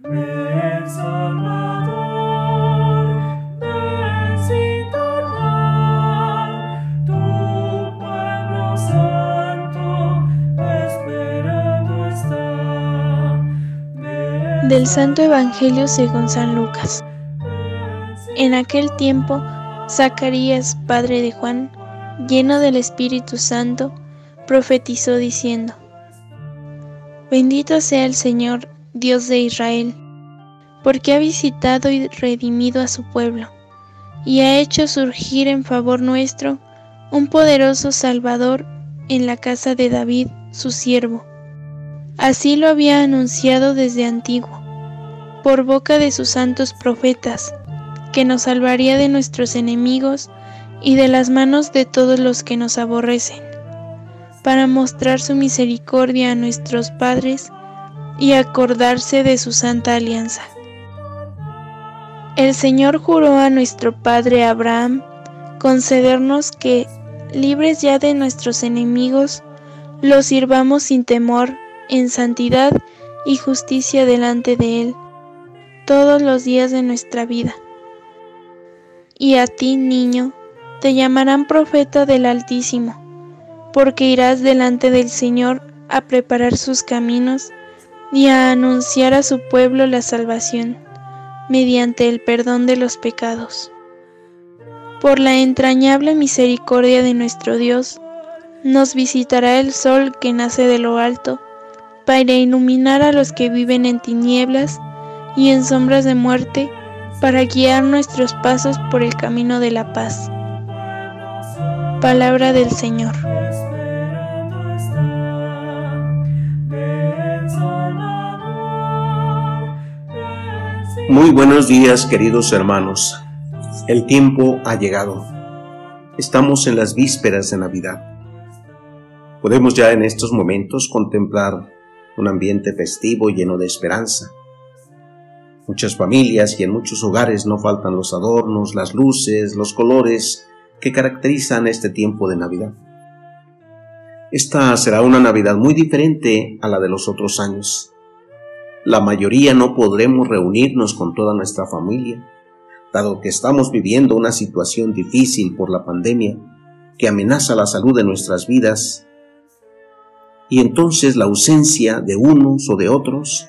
Del Santo Evangelio según San Lucas. En aquel tiempo, Zacarías, padre de Juan, lleno del Espíritu Santo, profetizó diciendo, Bendito sea el Señor, Dios de Israel, porque ha visitado y redimido a su pueblo, y ha hecho surgir en favor nuestro un poderoso Salvador en la casa de David, su siervo. Así lo había anunciado desde antiguo, por boca de sus santos profetas, que nos salvaría de nuestros enemigos y de las manos de todos los que nos aborrecen, para mostrar su misericordia a nuestros padres y acordarse de su santa alianza. El Señor juró a nuestro Padre Abraham concedernos que, libres ya de nuestros enemigos, los sirvamos sin temor en santidad y justicia delante de Él todos los días de nuestra vida. Y a ti, niño, te llamarán profeta del Altísimo, porque irás delante del Señor a preparar sus caminos y a anunciar a su pueblo la salvación, mediante el perdón de los pecados. Por la entrañable misericordia de nuestro Dios, nos visitará el sol que nace de lo alto, para iluminar a los que viven en tinieblas y en sombras de muerte, para guiar nuestros pasos por el camino de la paz. Palabra del Señor. Muy buenos días queridos hermanos. El tiempo ha llegado. Estamos en las vísperas de Navidad. Podemos ya en estos momentos contemplar un ambiente festivo lleno de esperanza. Muchas familias y en muchos hogares no faltan los adornos, las luces, los colores que caracterizan este tiempo de Navidad. Esta será una Navidad muy diferente a la de los otros años. La mayoría no podremos reunirnos con toda nuestra familia, dado que estamos viviendo una situación difícil por la pandemia que amenaza la salud de nuestras vidas y entonces la ausencia de unos o de otros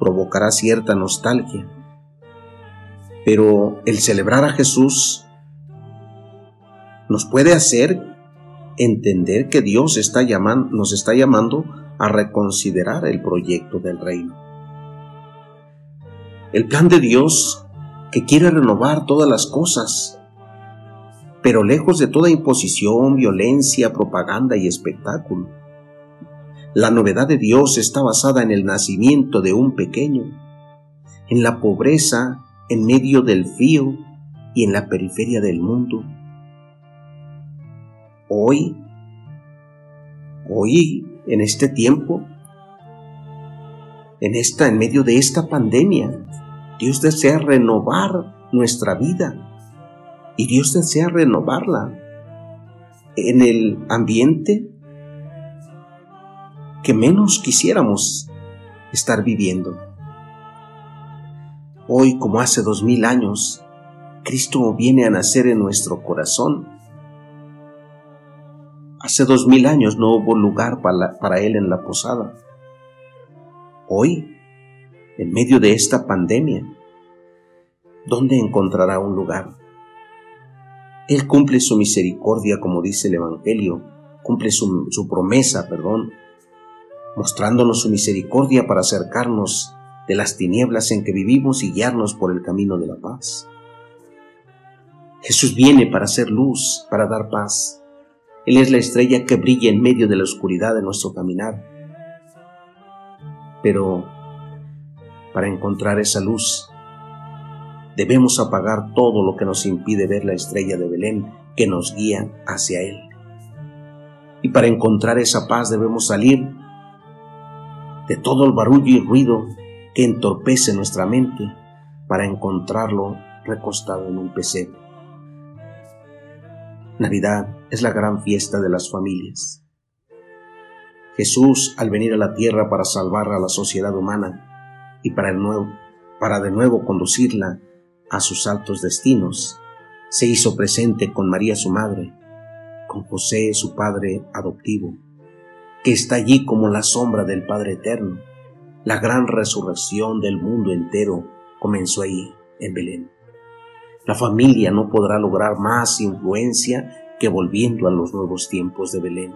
provocará cierta nostalgia. Pero el celebrar a Jesús nos puede hacer entender que Dios está nos está llamando a reconsiderar el proyecto del reino. El plan de Dios que quiere renovar todas las cosas, pero lejos de toda imposición, violencia, propaganda y espectáculo la novedad de Dios está basada en el nacimiento de un pequeño, en la pobreza en medio del frío y en la periferia del mundo. Hoy, hoy, en este tiempo, en esta, en medio de esta pandemia, Dios desea renovar nuestra vida y Dios desea renovarla en el ambiente que menos quisiéramos estar viviendo. Hoy, como hace dos mil años, Cristo viene a nacer en nuestro corazón. Hace dos mil años no hubo lugar para, para Él en la posada. Hoy, en medio de esta pandemia, ¿dónde encontrará un lugar? Él cumple su misericordia, como dice el Evangelio, cumple su, su promesa, perdón, mostrándonos su misericordia para acercarnos de las tinieblas en que vivimos y guiarnos por el camino de la paz. Jesús viene para hacer luz, para dar paz. Él es la estrella que brilla en medio de la oscuridad de nuestro caminar. Pero para encontrar esa luz, debemos apagar todo lo que nos impide ver la estrella de Belén que nos guía hacia Él. Y para encontrar esa paz debemos salir de todo el barullo y ruido que entorpece nuestra mente para encontrarlo recostado en un pesebre. Navidad es la gran fiesta de las familias. Jesús, al venir a la tierra para salvar a la sociedad humana, y para, el nuevo, para de nuevo conducirla a sus altos destinos, se hizo presente con María su madre, con José su padre adoptivo, que está allí como la sombra del Padre Eterno. La gran resurrección del mundo entero comenzó ahí, en Belén. La familia no podrá lograr más influencia que volviendo a los nuevos tiempos de Belén.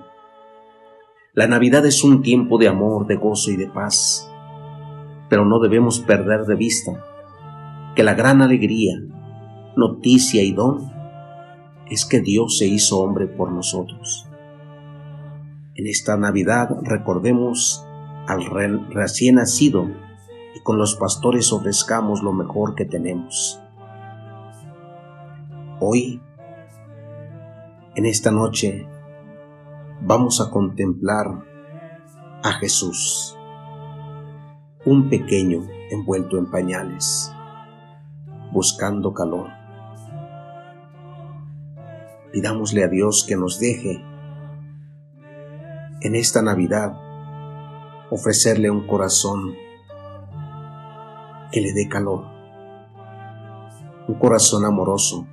La Navidad es un tiempo de amor, de gozo y de paz, pero no debemos perder de vista que la gran alegría, noticia y don es que Dios se hizo hombre por nosotros. En esta Navidad recordemos al recién nacido y con los pastores ofrezcamos lo mejor que tenemos. Hoy, en esta noche, vamos a contemplar a Jesús, un pequeño envuelto en pañales, buscando calor. Pidámosle a Dios que nos deje en esta Navidad ofrecerle un corazón que le dé calor, un corazón amoroso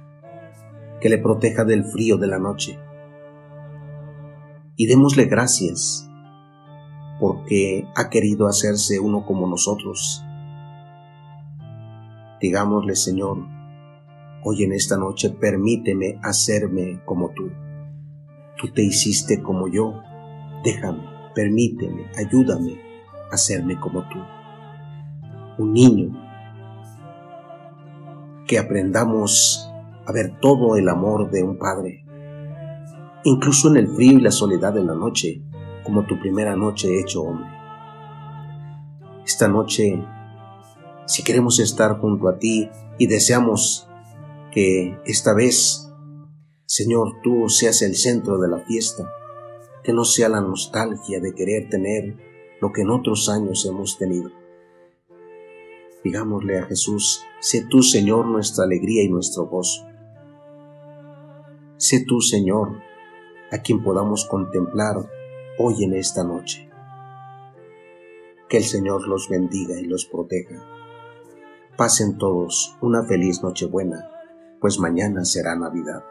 que le proteja del frío de la noche. Y démosle gracias porque ha querido hacerse uno como nosotros. Digámosle, Señor, hoy en esta noche permíteme hacerme como tú. Tú te hiciste como yo. Déjame, permíteme, ayúdame a hacerme como tú. Un niño que aprendamos a ver todo el amor de un padre, incluso en el frío y la soledad de la noche, como tu primera noche hecho hombre. Esta noche, si queremos estar junto a ti y deseamos que esta vez, Señor, tú seas el centro de la fiesta, que no sea la nostalgia de querer tener lo que en otros años hemos tenido. Digámosle a Jesús, sé tú, Señor, nuestra alegría y nuestro gozo. Sé tú, Señor, a quien podamos contemplar hoy en esta noche. Que el Señor los bendiga y los proteja. Pasen todos una feliz Nochebuena pues mañana será Navidad.